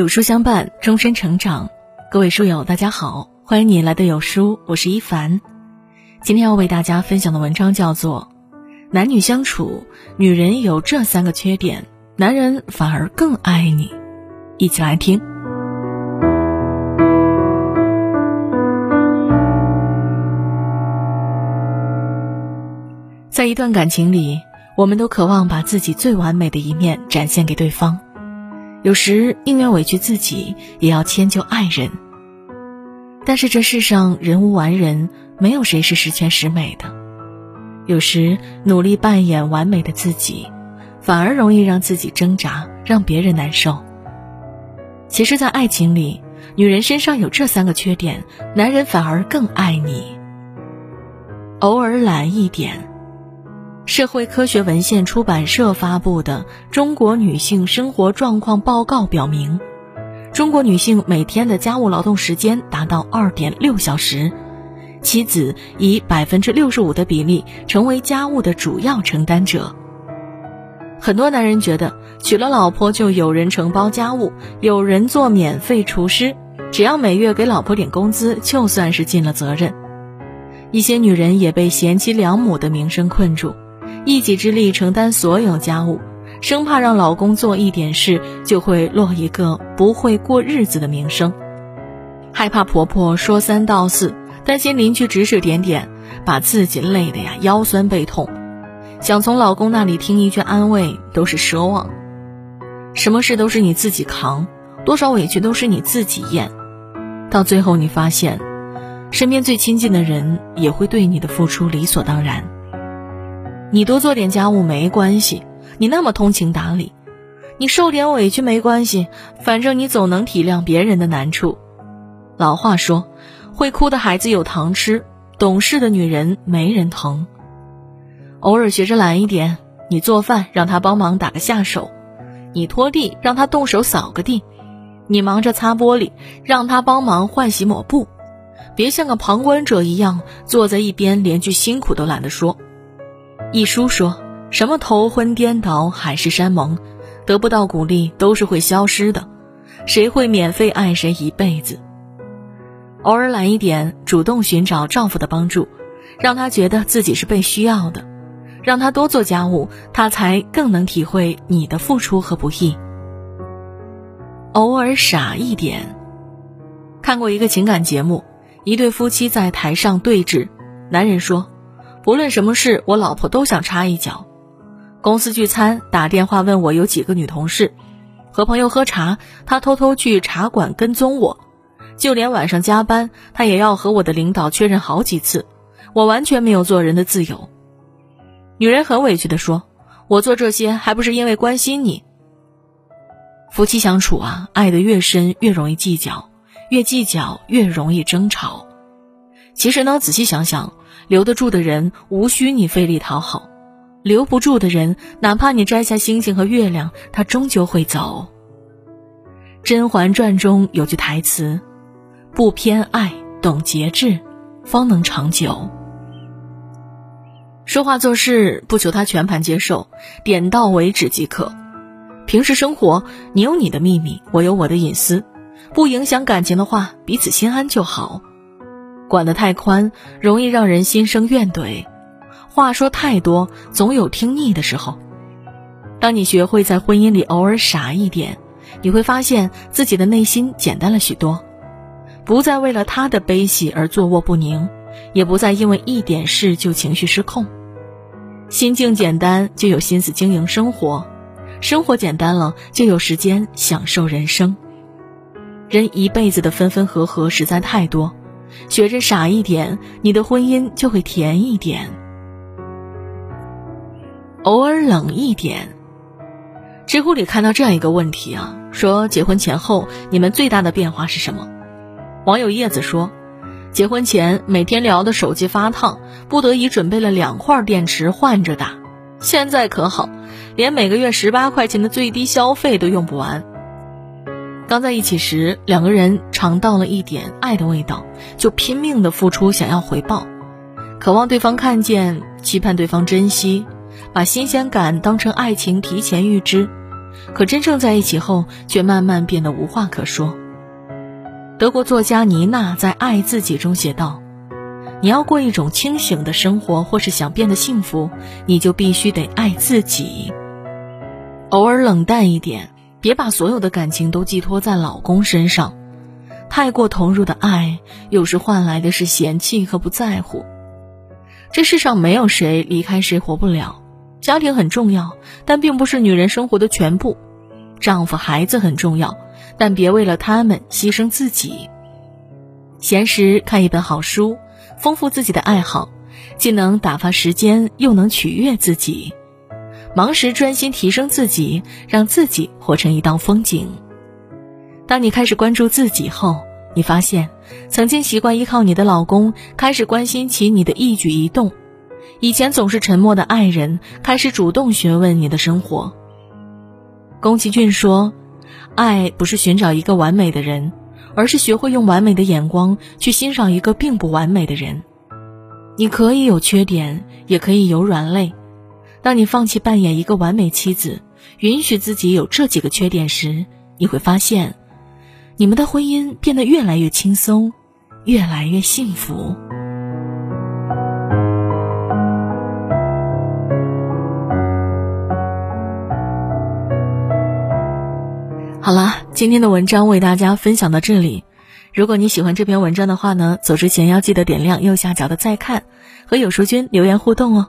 有书相伴，终身成长。各位书友，大家好，欢迎你来到有书，我是一凡。今天要为大家分享的文章叫做《男女相处，女人有这三个缺点，男人反而更爱你》。一起来听。在一段感情里，我们都渴望把自己最完美的一面展现给对方。有时宁愿委屈自己，也要迁就爱人。但是这世上人无完人，没有谁是十全十美的。有时努力扮演完美的自己，反而容易让自己挣扎，让别人难受。其实，在爱情里，女人身上有这三个缺点，男人反而更爱你。偶尔懒一点。社会科学文献出版社发布的《中国女性生活状况报告》表明，中国女性每天的家务劳动时间达到二点六小时，妻子以百分之六十五的比例成为家务的主要承担者。很多男人觉得娶了老婆就有人承包家务，有人做免费厨师，只要每月给老婆点工资，就算是尽了责任。一些女人也被贤妻良母的名声困住。一己之力承担所有家务，生怕让老公做一点事就会落一个不会过日子的名声，害怕婆婆说三道四，担心邻居指指点点，把自己累得呀腰酸背痛，想从老公那里听一句安慰都是奢望。什么事都是你自己扛，多少委屈都是你自己咽，到最后你发现，身边最亲近的人也会对你的付出理所当然。你多做点家务没关系，你那么通情达理，你受点委屈没关系，反正你总能体谅别人的难处。老话说，会哭的孩子有糖吃，懂事的女人没人疼。偶尔学着懒一点，你做饭让他帮忙打个下手，你拖地让他动手扫个地，你忙着擦玻璃让他帮忙换洗抹布，别像个旁观者一样坐在一边，连句辛苦都懒得说。一书说什么头昏颠倒、海誓山盟，得不到鼓励都是会消失的。谁会免费爱谁一辈子？偶尔懒一点，主动寻找丈夫的帮助，让他觉得自己是被需要的，让他多做家务，他才更能体会你的付出和不易。偶尔傻一点。看过一个情感节目，一对夫妻在台上对峙，男人说。不论什么事，我老婆都想插一脚。公司聚餐，打电话问我有几个女同事；和朋友喝茶，她偷偷去茶馆跟踪我；就连晚上加班，她也要和我的领导确认好几次。我完全没有做人的自由。女人很委屈地说：“我做这些还不是因为关心你？”夫妻相处啊，爱得越深越容易计较，越计较越容易争吵。其实呢，仔细想想。留得住的人，无需你费力讨好；留不住的人，哪怕你摘下星星和月亮，他终究会走。《甄嬛传》中有句台词：“不偏爱，懂节制，方能长久。”说话做事不求他全盘接受，点到为止即可。平时生活，你有你的秘密，我有我的隐私，不影响感情的话，彼此心安就好。管得太宽，容易让人心生怨怼；话说太多，总有听腻的时候。当你学会在婚姻里偶尔傻一点，你会发现自己的内心简单了许多，不再为了他的悲喜而坐卧不宁，也不再因为一点事就情绪失控。心境简单，就有心思经营生活；生活简单了，就有时间享受人生。人一辈子的分分合合实在太多。学着傻一点，你的婚姻就会甜一点。偶尔冷一点。知乎里看到这样一个问题啊，说结婚前后你们最大的变化是什么？网友叶子说，结婚前每天聊的手机发烫，不得已准备了两块电池换着打。现在可好，连每个月十八块钱的最低消费都用不完。刚在一起时，两个人尝到了一点爱的味道，就拼命的付出，想要回报，渴望对方看见，期盼对方珍惜，把新鲜感当成爱情提前预支，可真正在一起后，却慢慢变得无话可说。德国作家妮娜在《爱自己》中写道：“你要过一种清醒的生活，或是想变得幸福，你就必须得爱自己。偶尔冷淡一点，别把所有的感情都寄托在老公身上。太过投入的爱，有时换来的是嫌弃和不在乎。这世上没有谁离开谁活不了。”家庭很重要，但并不是女人生活的全部。丈夫、孩子很重要，但别为了他们牺牲自己。闲时看一本好书，丰富自己的爱好，既能打发时间，又能取悦自己。忙时专心提升自己，让自己活成一道风景。当你开始关注自己后，你发现，曾经习惯依靠你的老公，开始关心起你的一举一动。以前总是沉默的爱人开始主动询问你的生活。宫崎骏说：“爱不是寻找一个完美的人，而是学会用完美的眼光去欣赏一个并不完美的人。你可以有缺点，也可以有软肋。当你放弃扮演一个完美妻子，允许自己有这几个缺点时，你会发现，你们的婚姻变得越来越轻松，越来越幸福。”好了，今天的文章为大家分享到这里。如果你喜欢这篇文章的话呢，走之前要记得点亮右下角的再看，和有书君留言互动哦。